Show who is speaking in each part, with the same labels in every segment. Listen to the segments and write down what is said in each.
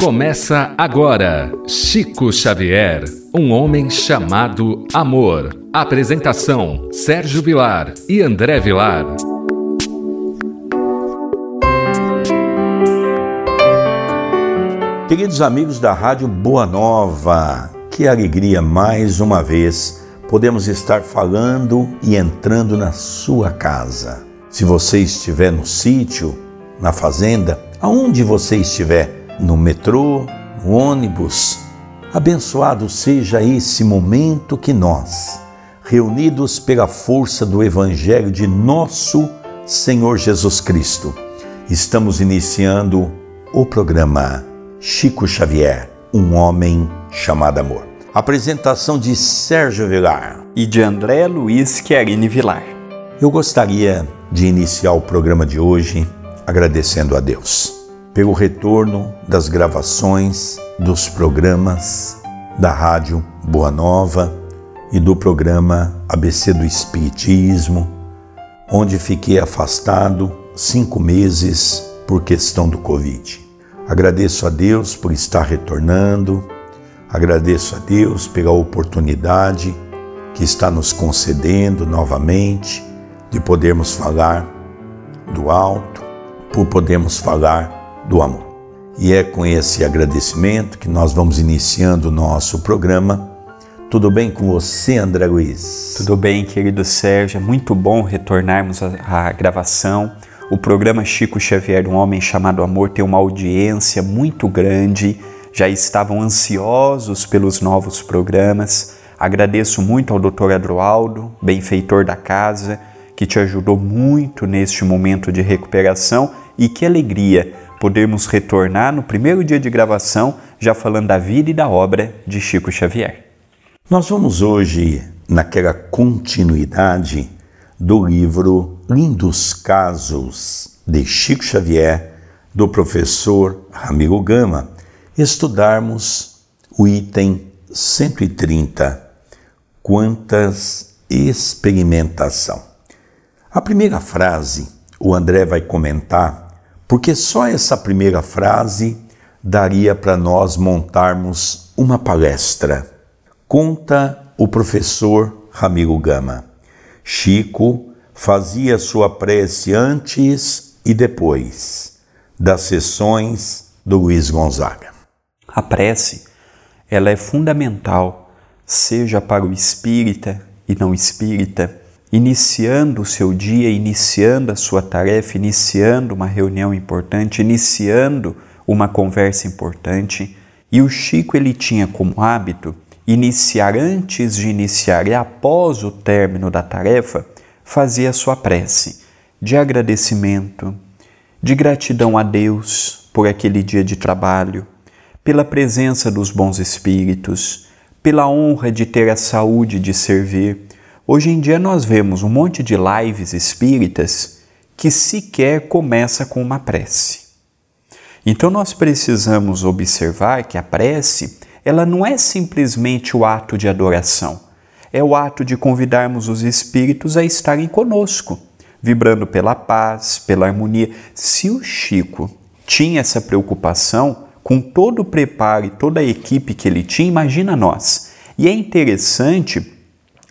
Speaker 1: Começa agora Chico Xavier, um homem chamado amor. Apresentação: Sérgio Vilar e André Vilar.
Speaker 2: Queridos amigos da Rádio Boa Nova, que alegria mais uma vez podemos estar falando e entrando na sua casa. Se você estiver no sítio, na fazenda, aonde você estiver, no metrô, no ônibus, abençoado seja esse momento que nós, reunidos pela força do Evangelho de nosso Senhor Jesus Cristo, estamos iniciando o programa Chico Xavier, um homem chamado amor. Apresentação de Sérgio Vilar
Speaker 3: e de André Luiz Chiarini Vilar.
Speaker 2: Eu gostaria de iniciar o programa de hoje agradecendo a Deus pelo retorno das gravações dos programas da Rádio Boa Nova e do programa ABC do Espiritismo, onde fiquei afastado cinco meses por questão do Covid. Agradeço a Deus por estar retornando, agradeço a Deus pela oportunidade que está nos concedendo novamente de podermos falar do alto, por podermos falar do amor. E é com esse agradecimento que nós vamos iniciando o nosso programa. Tudo bem com você, André Luiz?
Speaker 3: Tudo bem, querido Sérgio. É muito bom retornarmos à gravação. O programa Chico Xavier, um homem chamado Amor, tem uma audiência muito grande. Já estavam ansiosos pelos novos programas. Agradeço muito ao Dr. Adroaldo, benfeitor da casa, que te ajudou muito neste momento de recuperação e que alegria podermos retornar no primeiro dia de gravação já falando da vida e da obra de Chico Xavier.
Speaker 2: Nós vamos hoje naquela continuidade do livro Lindos Casos de Chico Xavier, do professor Ramiro Gama, estudarmos o item 130, Quantas experimentação. A primeira frase o André vai comentar, porque só essa primeira frase daria para nós montarmos uma palestra. Conta o professor Ramiro Gama. Chico fazia sua prece antes e depois das sessões do Luiz Gonzaga.
Speaker 3: A prece, ela é fundamental, seja para o espírita e não espírita, iniciando o seu dia, iniciando a sua tarefa, iniciando uma reunião importante, iniciando uma conversa importante. E o Chico ele tinha como hábito iniciar antes de iniciar e após o término da tarefa, fazer a sua prece de agradecimento, de gratidão a Deus por aquele dia de trabalho, pela presença dos bons espíritos, pela honra de ter a saúde de servir Hoje em dia nós vemos um monte de lives espíritas que sequer começa com uma prece. Então nós precisamos observar que a prece, ela não é simplesmente o ato de adoração, é o ato de convidarmos os espíritos a estarem conosco, vibrando pela paz, pela harmonia. Se o Chico tinha essa preocupação, com todo o preparo e toda a equipe que ele tinha, imagina nós. E é interessante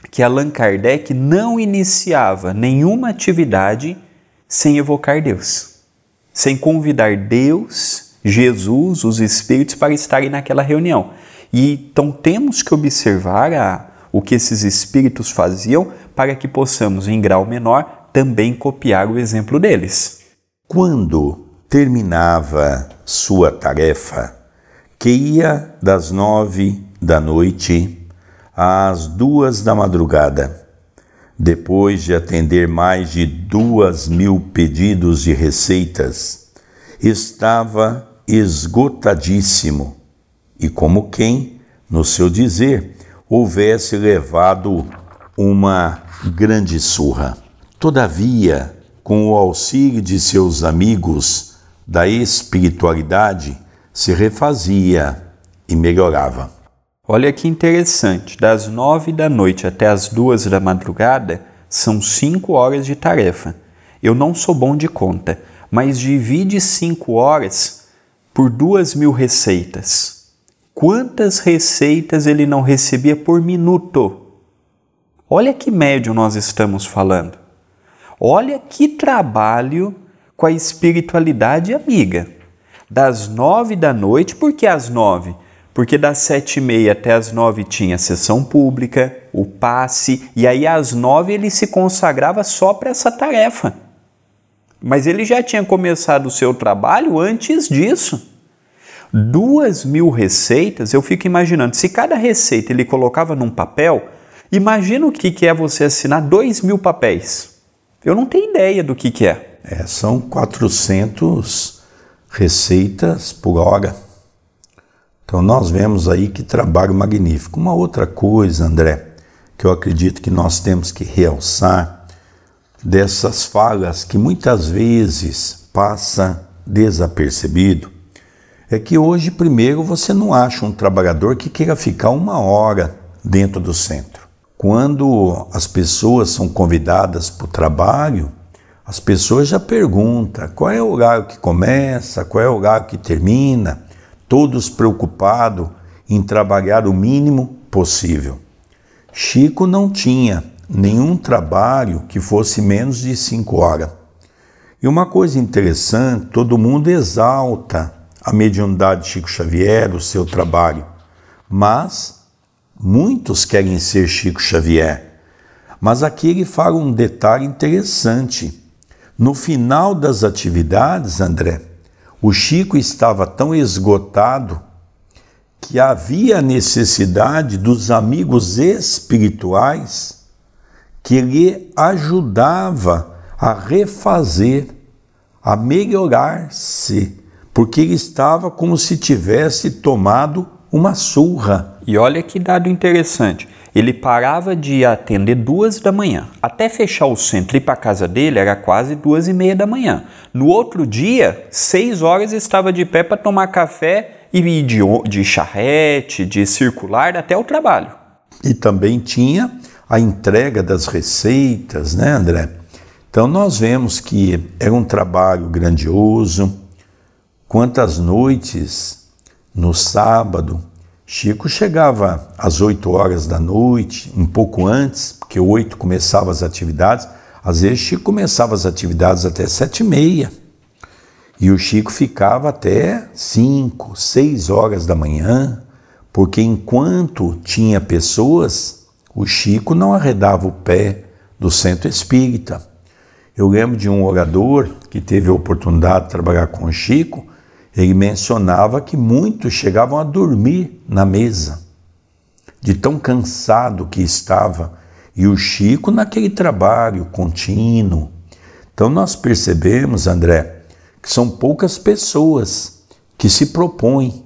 Speaker 3: que Allan Kardec não iniciava nenhuma atividade sem evocar Deus, sem convidar Deus, Jesus, os espíritos para estarem naquela reunião. E então temos que observar a, o que esses espíritos faziam para que possamos, em grau menor, também copiar o exemplo deles.
Speaker 2: Quando terminava sua tarefa, que ia das nove da noite às duas da madrugada. Depois de atender mais de duas mil pedidos de receitas, estava esgotadíssimo e, como quem, no seu dizer, houvesse levado uma grande surra. Todavia, com o auxílio de seus amigos da espiritualidade, se refazia e melhorava.
Speaker 3: Olha que interessante, das nove da noite até as duas da madrugada são cinco horas de tarefa. Eu não sou bom de conta, mas divide cinco horas por duas mil receitas. Quantas receitas ele não recebia por minuto? Olha que médio nós estamos falando. Olha que trabalho com a espiritualidade amiga. Das nove da noite, por que às nove? Porque das sete e meia até as nove tinha sessão pública, o passe, e aí às nove ele se consagrava só para essa tarefa. Mas ele já tinha começado o seu trabalho antes disso. Duas mil receitas, eu fico imaginando, se cada receita ele colocava num papel, imagina o que é você assinar dois mil papéis. Eu não tenho ideia do que, é.
Speaker 2: é. São 400 receitas por hora. Então nós vemos aí que trabalho magnífico. Uma outra coisa, André, que eu acredito que nós temos que realçar dessas falhas que muitas vezes passa desapercebido, é que hoje primeiro você não acha um trabalhador que queira ficar uma hora dentro do centro. Quando as pessoas são convidadas para o trabalho, as pessoas já perguntam qual é o horário que começa, qual é o horário que termina todos preocupados em trabalhar o mínimo possível. Chico não tinha nenhum trabalho que fosse menos de cinco horas. E uma coisa interessante, todo mundo exalta a mediunidade de Chico Xavier, o seu trabalho, mas muitos querem ser Chico Xavier. Mas aqui ele fala um detalhe interessante. No final das atividades, André, o Chico estava tão esgotado que havia necessidade dos amigos espirituais que ele ajudava a refazer, a melhorar-se, porque ele estava como se tivesse tomado uma surra.
Speaker 3: E olha que dado interessante. Ele parava de atender duas da manhã. Até fechar o centro e ir para casa dele era quase duas e meia da manhã. No outro dia, seis horas estava de pé para tomar café e ir de, de charrete, de circular até o trabalho.
Speaker 2: E também tinha a entrega das receitas, né, André? Então nós vemos que era um trabalho grandioso. Quantas noites no sábado Chico chegava às 8 horas da noite, um pouco antes, porque 8 começava as atividades. Às vezes Chico começava as atividades até sete e meia. E o Chico ficava até 5, 6 horas da manhã, porque enquanto tinha pessoas, o Chico não arredava o pé do centro espírita. Eu lembro de um orador que teve a oportunidade de trabalhar com o Chico, ele mencionava que muitos chegavam a dormir na mesa, de tão cansado que estava, e o Chico naquele trabalho contínuo. Então nós percebemos, André, que são poucas pessoas que se propõem.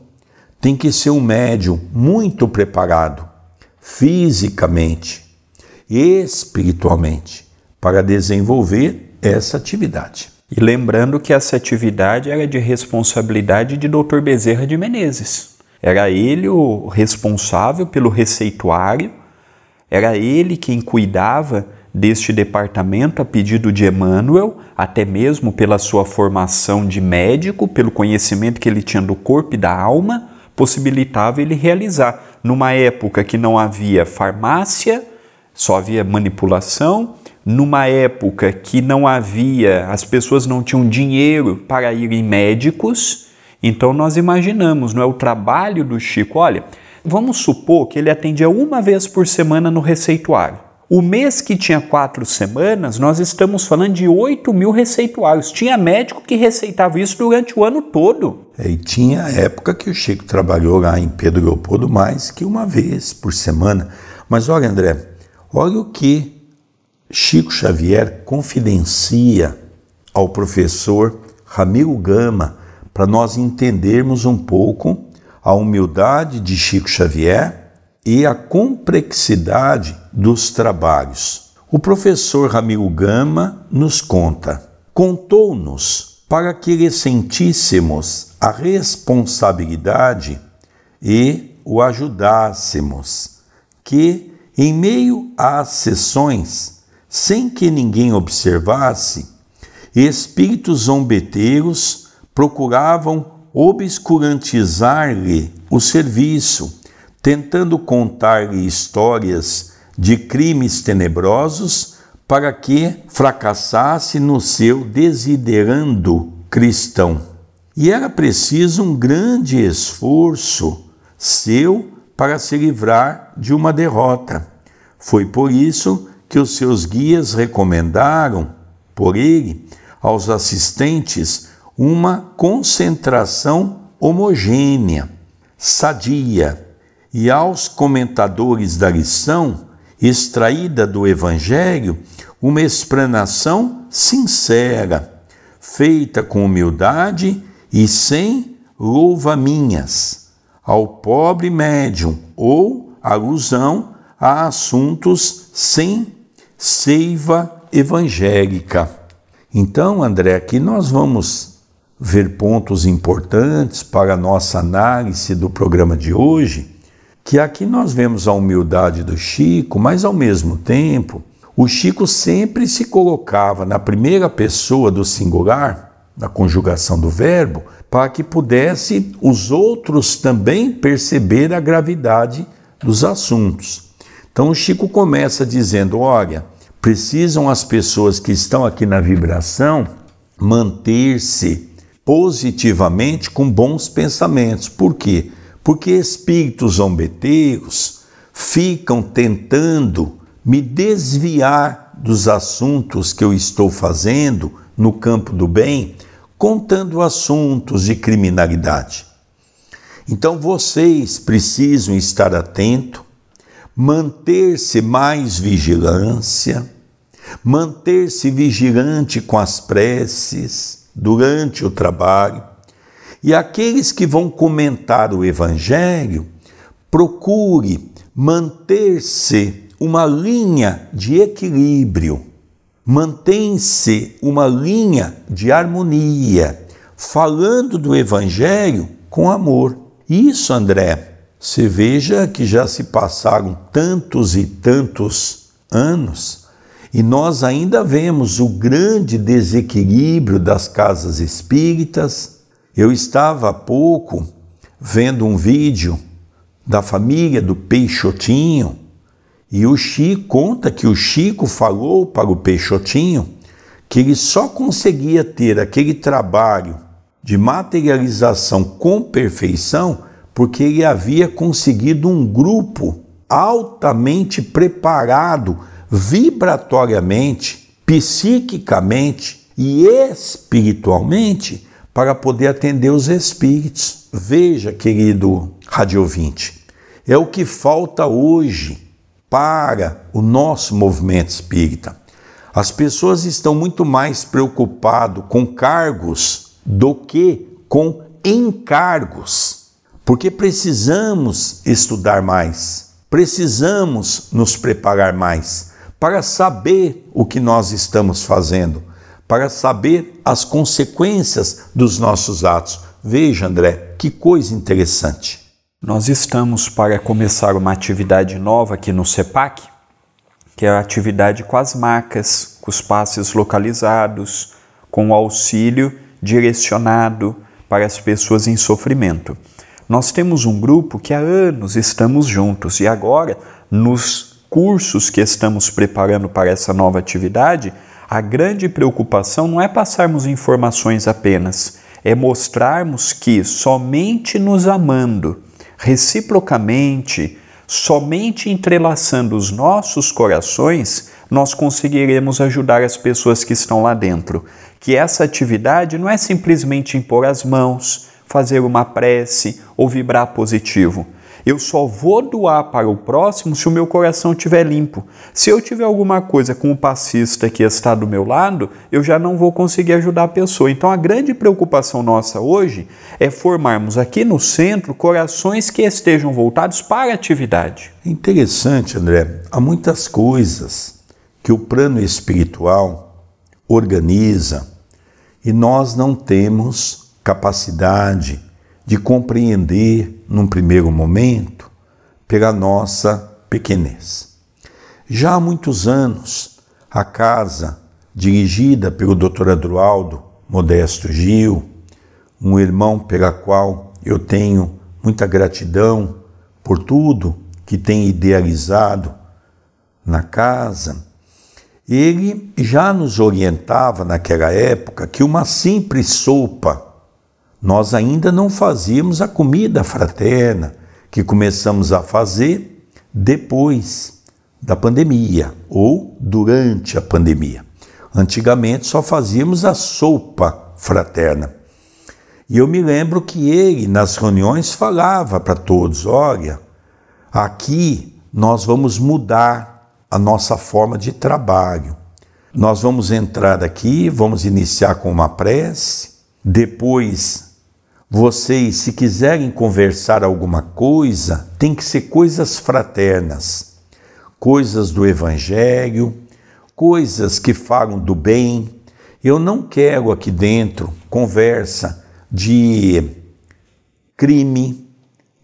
Speaker 2: Tem que ser um médium muito preparado, fisicamente e espiritualmente, para desenvolver essa atividade.
Speaker 3: E lembrando que essa atividade era de responsabilidade de Dr. Bezerra de Menezes. Era ele o responsável pelo receituário, era ele quem cuidava deste departamento a pedido de Emmanuel, até mesmo pela sua formação de médico, pelo conhecimento que ele tinha do corpo e da alma, possibilitava ele realizar. Numa época que não havia farmácia, só havia manipulação, numa época que não havia, as pessoas não tinham dinheiro para ir em médicos, então nós imaginamos, não é o trabalho do Chico. Olha, vamos supor que ele atendia uma vez por semana no receituário. O mês que tinha quatro semanas, nós estamos falando de 8 mil receituários. Tinha médico que receitava isso durante o ano todo.
Speaker 2: É, e tinha época que o Chico trabalhou lá em Pedro Leopoldo mais que uma vez por semana. Mas olha, André, olha o que Chico Xavier confidencia ao professor Ramiro Gama para nós entendermos um pouco a humildade de Chico Xavier e a complexidade dos trabalhos. O professor Ramiro Gama nos conta: contou-nos para que sentíssemos a responsabilidade e o ajudássemos, que, em meio às sessões, sem que ninguém observasse, espíritos zombeteiros procuravam obscurantizar-lhe o serviço, tentando contar-lhe histórias de crimes tenebrosos para que fracassasse no seu desiderando cristão. E era preciso um grande esforço seu para se livrar de uma derrota. Foi por isso que os seus guias recomendaram, por ele, aos assistentes uma concentração homogênea, sadia, e aos comentadores da lição, extraída do Evangelho, uma explanação sincera, feita com humildade e sem louva-minhas, ao pobre médium ou alusão a assuntos sem seiva evangélica. Então, André, aqui nós vamos ver pontos importantes para a nossa análise do programa de hoje, que aqui nós vemos a humildade do Chico, mas ao mesmo tempo, o Chico sempre se colocava na primeira pessoa do singular, na conjugação do verbo, para que pudesse os outros também perceber a gravidade dos assuntos. Então o Chico começa dizendo: olha, precisam as pessoas que estão aqui na vibração manter-se positivamente com bons pensamentos. Por quê? Porque espíritos zombeteiros ficam tentando me desviar dos assuntos que eu estou fazendo no campo do bem, contando assuntos de criminalidade. Então vocês precisam estar atentos manter-se mais vigilância, manter-se vigilante com as preces durante o trabalho. E aqueles que vão comentar o Evangelho, procure manter-se uma linha de equilíbrio, mantém-se uma linha de harmonia, falando do Evangelho com amor. Isso, André, você veja que já se passaram tantos e tantos anos e nós ainda vemos o grande desequilíbrio das casas espíritas. Eu estava há pouco vendo um vídeo da família do Peixotinho e o Chico conta que o Chico falou para o Peixotinho que ele só conseguia ter aquele trabalho de materialização com perfeição porque ele havia conseguido um grupo altamente preparado vibratoriamente, psiquicamente e espiritualmente para poder atender os espíritos. Veja, querido radiovinte, é o que falta hoje para o nosso movimento espírita. As pessoas estão muito mais preocupadas com cargos do que com encargos. Porque precisamos estudar mais, precisamos nos preparar mais para saber o que nós estamos fazendo, para saber as consequências dos nossos atos. Veja, André, que coisa interessante.
Speaker 3: Nós estamos para começar uma atividade nova aqui no CEPAC, que é a atividade com as marcas, com os passes localizados, com o auxílio direcionado para as pessoas em sofrimento. Nós temos um grupo que há anos estamos juntos e agora, nos cursos que estamos preparando para essa nova atividade, a grande preocupação não é passarmos informações apenas, é mostrarmos que somente nos amando, reciprocamente, somente entrelaçando os nossos corações, nós conseguiremos ajudar as pessoas que estão lá dentro. Que essa atividade não é simplesmente impor as mãos, fazer uma prece ou vibrar positivo. Eu só vou doar para o próximo se o meu coração estiver limpo. Se eu tiver alguma coisa com o passista que está do meu lado, eu já não vou conseguir ajudar a pessoa. Então a grande preocupação nossa hoje é formarmos aqui no centro corações que estejam voltados para a atividade.
Speaker 2: Interessante, André. Há muitas coisas que o plano espiritual organiza e nós não temos capacidade de compreender num primeiro momento pela nossa pequenez. Já há muitos anos, a casa, dirigida pelo Dr. Adroaldo Modesto Gil, um irmão pela qual eu tenho muita gratidão por tudo que tem idealizado na casa. Ele já nos orientava naquela época que uma simples sopa, nós ainda não fazíamos a comida fraterna que começamos a fazer depois da pandemia ou durante a pandemia. Antigamente só fazíamos a sopa fraterna. E eu me lembro que ele, nas reuniões, falava para todos: olha, aqui nós vamos mudar a nossa forma de trabalho. Nós vamos entrar aqui, vamos iniciar com uma prece, depois vocês, se quiserem conversar alguma coisa, tem que ser coisas fraternas, coisas do Evangelho, coisas que falam do bem. Eu não quero aqui dentro conversa de crime,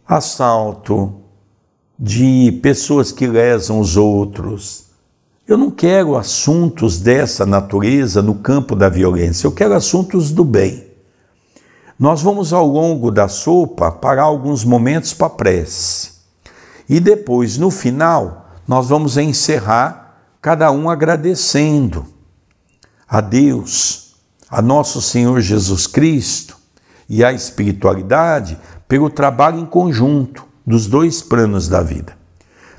Speaker 2: assalto, de pessoas que lesam os outros. Eu não quero assuntos dessa natureza no campo da violência, eu quero assuntos do bem. Nós vamos ao longo da sopa parar alguns momentos para prece. E depois, no final, nós vamos encerrar cada um agradecendo a Deus, a nosso Senhor Jesus Cristo, e a espiritualidade pelo trabalho em conjunto dos dois planos da vida.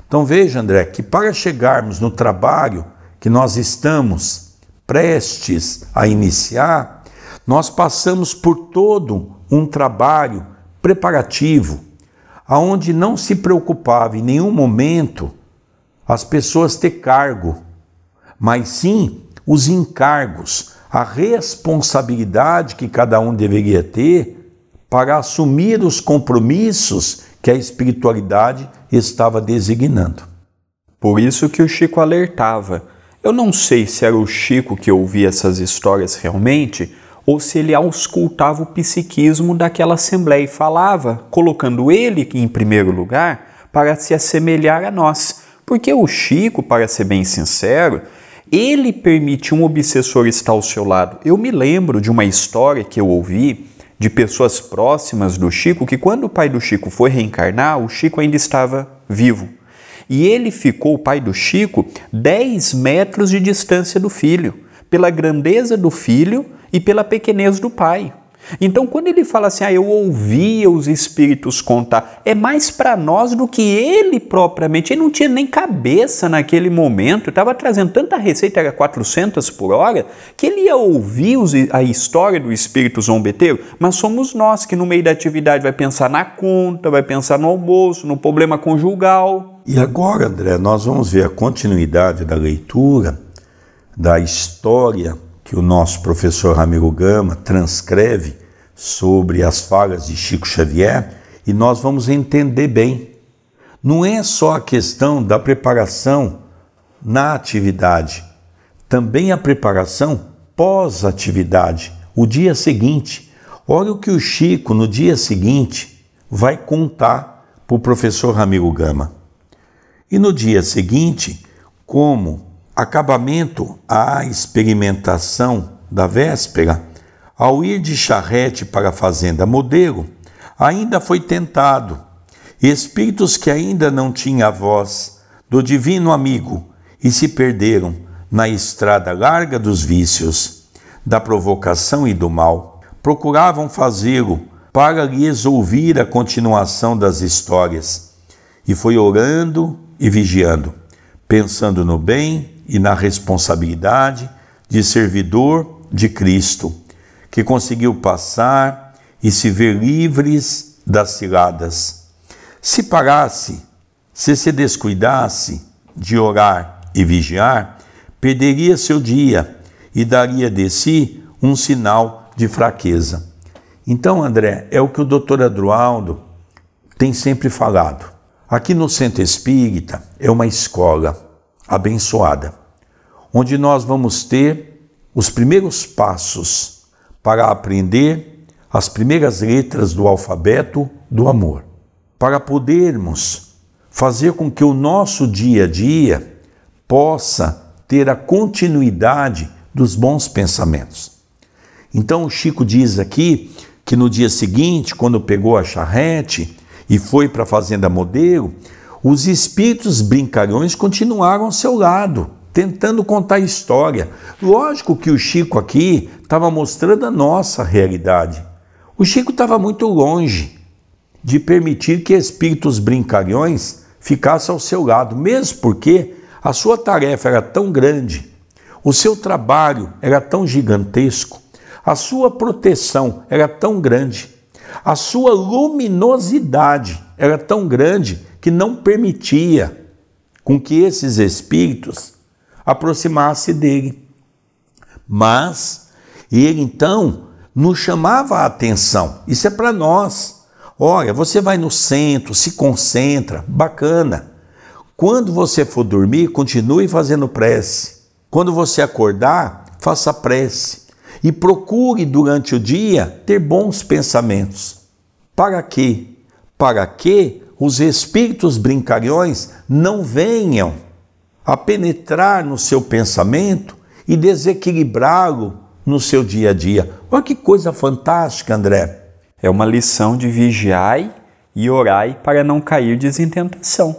Speaker 2: Então veja, André, que para chegarmos no trabalho que nós estamos prestes a iniciar, nós passamos por todo um trabalho preparativo, aonde não se preocupava em nenhum momento as pessoas ter cargo, mas sim os encargos, a responsabilidade que cada um deveria ter para assumir os compromissos que a espiritualidade estava designando.
Speaker 3: Por isso que o Chico alertava. Eu não sei se era o Chico que ouvia essas histórias realmente ou se ele auscultava o psiquismo daquela assembleia e falava, colocando ele em primeiro lugar para se assemelhar a nós. Porque o Chico, para ser bem sincero, ele permite um obsessor estar ao seu lado. Eu me lembro de uma história que eu ouvi de pessoas próximas do Chico que, quando o pai do Chico foi reencarnar, o Chico ainda estava vivo. E ele ficou, o pai do Chico, 10 metros de distância do filho, pela grandeza do filho e pela pequenez do pai. Então, quando ele fala assim, ah, eu ouvia os espíritos contar, é mais para nós do que ele propriamente. Ele não tinha nem cabeça naquele momento, estava trazendo tanta receita, era 400 por hora, que ele ia ouvir a história do espírito zombeteiro, mas somos nós que no meio da atividade vai pensar na conta, vai pensar no almoço, no problema conjugal.
Speaker 2: E agora, André, nós vamos ver a continuidade da leitura da história que o nosso professor Ramiro Gama transcreve sobre as falhas de Chico Xavier e nós vamos entender bem. Não é só a questão da preparação na atividade, também a preparação pós-atividade, o dia seguinte. Olha o que o Chico, no dia seguinte, vai contar para o professor Ramiro Gama. E no dia seguinte, como acabamento à experimentação da véspera, ao ir de charrete para a fazenda modelo, ainda foi tentado. Espíritos que ainda não tinham a voz do divino amigo e se perderam na estrada larga dos vícios, da provocação e do mal, procuravam fazê-lo para lhes ouvir a continuação das histórias. E foi orando e vigiando, pensando no bem e na responsabilidade de servidor de Cristo, que conseguiu passar e se ver livres das ciladas. Se parasse, se se descuidasse de orar e vigiar, perderia seu dia e daria de si um sinal de fraqueza. Então, André, é o que o doutor Adroaldo tem sempre falado. Aqui no Centro Espírita é uma escola abençoada onde nós vamos ter os primeiros passos para aprender as primeiras letras do alfabeto do amor, para podermos fazer com que o nosso dia a dia possa ter a continuidade dos bons pensamentos. Então o Chico diz aqui que no dia seguinte, quando pegou a charrete e foi para a fazenda modelo, os espíritos brincalhões continuaram ao seu lado, tentando contar história. Lógico que o Chico aqui estava mostrando a nossa realidade. O Chico estava muito longe de permitir que espíritos brincalhões ficassem ao seu lado, mesmo porque a sua tarefa era tão grande, o seu trabalho era tão gigantesco, a sua proteção era tão grande, a sua luminosidade era tão grande que não permitia com que esses espíritos aproximassem dele. Mas ele então nos chamava a atenção. Isso é para nós. Olha, você vai no centro, se concentra, bacana. Quando você for dormir, continue fazendo prece. Quando você acordar, faça prece. E procure durante o dia ter bons pensamentos. Para quê? Para que os espíritos brincalhões não venham a penetrar no seu pensamento e desequilibrá-lo no seu dia a dia. Olha que coisa fantástica, André.
Speaker 3: É uma lição de vigiai e orai para não cair em tentação.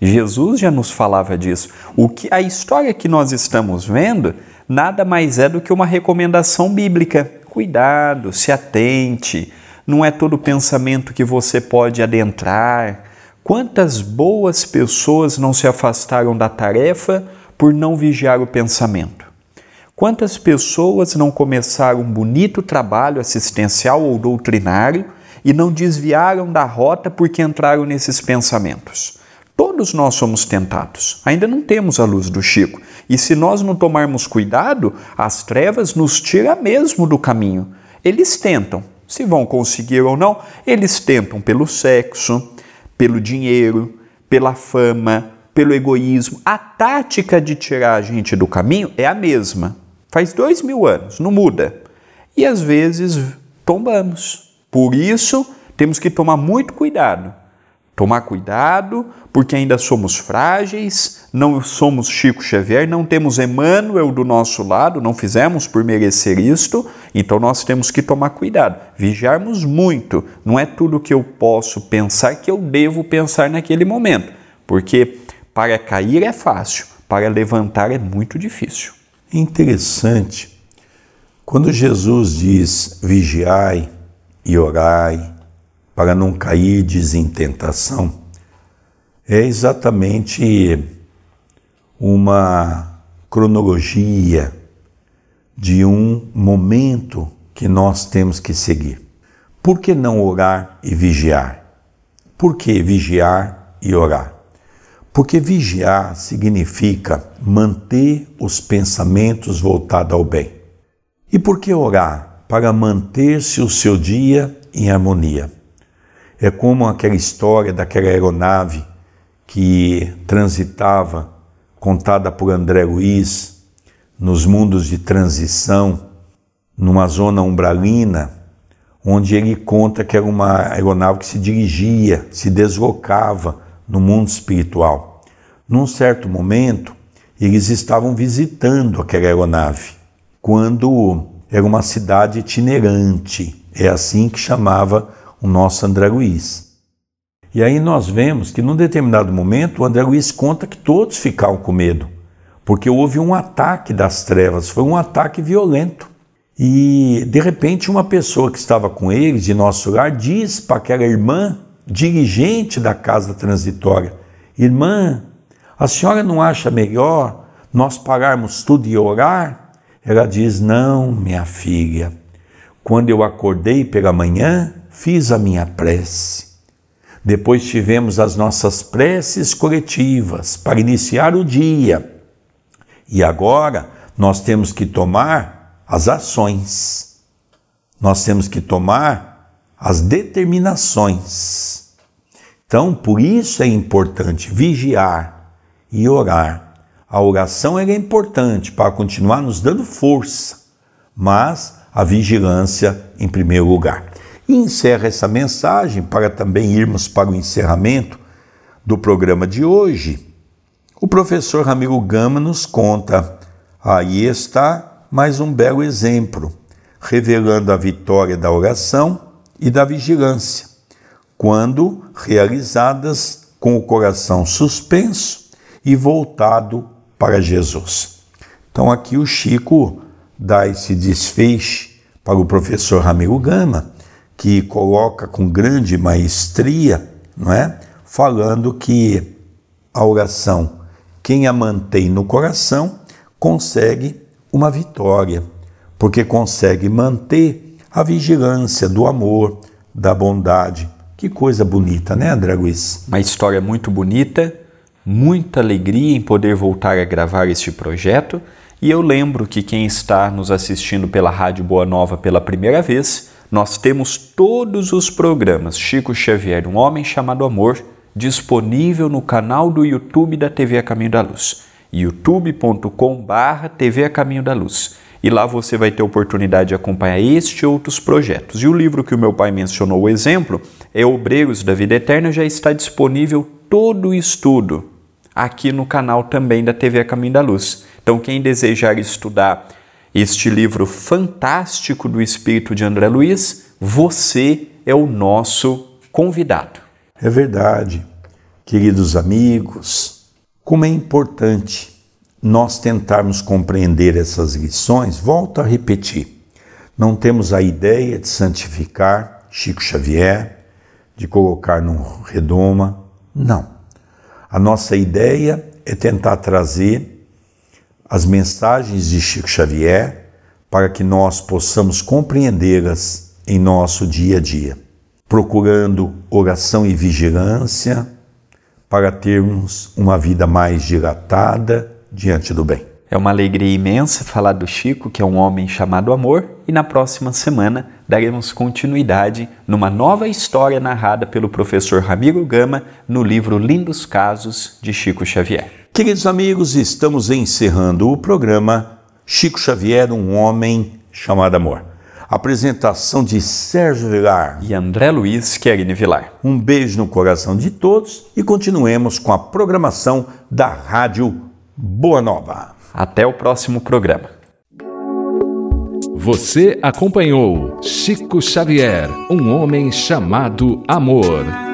Speaker 3: Jesus já nos falava disso. O que a história que nós estamos vendo nada mais é do que uma recomendação bíblica. Cuidado, se atente. Não é todo pensamento que você pode adentrar. Quantas boas pessoas não se afastaram da tarefa por não vigiar o pensamento? Quantas pessoas não começaram um bonito trabalho assistencial ou doutrinário e não desviaram da rota porque entraram nesses pensamentos? Todos nós somos tentados. Ainda não temos a luz do Chico. E se nós não tomarmos cuidado, as trevas nos tiram mesmo do caminho. Eles tentam. Se vão conseguir ou não, eles tentam pelo sexo, pelo dinheiro, pela fama, pelo egoísmo. A tática de tirar a gente do caminho é a mesma. Faz dois mil anos, não muda. E às vezes tombamos. Por isso, temos que tomar muito cuidado. Tomar cuidado, porque ainda somos frágeis, não somos Chico Xavier, não temos Emmanuel do nosso lado, não fizemos por merecer isto, então nós temos que tomar cuidado, vigiarmos muito. Não é tudo que eu posso pensar que eu devo pensar naquele momento, porque para cair é fácil, para levantar é muito difícil.
Speaker 2: Interessante, quando Jesus diz vigiai e orai para não cair em tentação, é exatamente uma cronologia de um momento que nós temos que seguir. Por que não orar e vigiar? Por que vigiar e orar? Porque vigiar significa manter os pensamentos voltados ao bem. E por que orar? Para manter-se o seu dia em harmonia. É como aquela história daquela aeronave que transitava, contada por André Luiz, nos mundos de transição, numa zona umbralina, onde ele conta que era uma aeronave que se dirigia, se deslocava no mundo espiritual. Num certo momento, eles estavam visitando aquela aeronave, quando era uma cidade itinerante, é assim que chamava o nosso André Luiz. E aí nós vemos que num determinado momento o André Luiz conta que todos ficaram com medo, porque houve um ataque das trevas, foi um ataque violento. E de repente uma pessoa que estava com eles de nosso lar diz para aquela irmã dirigente da casa transitória: Irmã, a senhora não acha melhor nós pararmos tudo e orar? Ela diz: Não, minha filha. Quando eu acordei pela manhã, fiz a minha prece. Depois tivemos as nossas preces coletivas para iniciar o dia. E agora nós temos que tomar as ações. Nós temos que tomar as determinações. Então, por isso é importante vigiar e orar. A oração é importante para continuar nos dando força, mas a vigilância em primeiro lugar. E encerra essa mensagem para também irmos para o encerramento do programa de hoje. O professor Ramiro Gama nos conta: aí está mais um belo exemplo, revelando a vitória da oração e da vigilância, quando realizadas com o coração suspenso e voltado para Jesus. Então aqui o Chico dá esse desfecho para o professor Ramiro Gama, que coloca com grande maestria, não é? Falando que a oração, quem a mantém no coração, consegue uma vitória, porque consegue manter a vigilância do amor, da bondade. Que coisa bonita, né, André Luiz?
Speaker 3: Uma história muito bonita, muita alegria em poder voltar a gravar este projeto. E eu lembro que quem está nos assistindo pela Rádio Boa Nova pela primeira vez, nós temos todos os programas Chico Xavier, um homem chamado Amor, disponível no canal do YouTube da TV A Caminho da Luz, youtube.com/barra TV A Caminho da Luz. E lá você vai ter oportunidade de acompanhar este e outros projetos. E o livro que o meu pai mencionou, o exemplo, é Obreiros da Vida Eterna, já está disponível todo o estudo aqui no canal também da TV A Caminho da Luz. Então, quem desejar estudar este livro fantástico do espírito de André Luiz, você é o nosso convidado.
Speaker 2: É verdade, queridos amigos, como é importante nós tentarmos compreender essas lições. Volto a repetir: não temos a ideia de santificar Chico Xavier, de colocar no redoma, não. A nossa ideia é tentar trazer as mensagens de Chico Xavier para que nós possamos compreendê-las em nosso dia a dia procurando oração e vigilância para termos uma vida mais dilatada diante do bem.
Speaker 3: É uma alegria imensa falar do Chico, que é um homem chamado amor, e na próxima semana daremos continuidade numa nova história narrada pelo professor Ramiro Gama no livro Lindos Casos de Chico Xavier.
Speaker 2: Queridos amigos, estamos encerrando o programa Chico Xavier, um homem chamado amor. Apresentação de Sérgio Vilar
Speaker 3: e André Luiz Querini Vilar.
Speaker 2: Um beijo no coração de todos e continuemos com a programação da Rádio Boa Nova.
Speaker 3: Até o próximo programa.
Speaker 1: Você acompanhou Chico Xavier, um homem chamado Amor.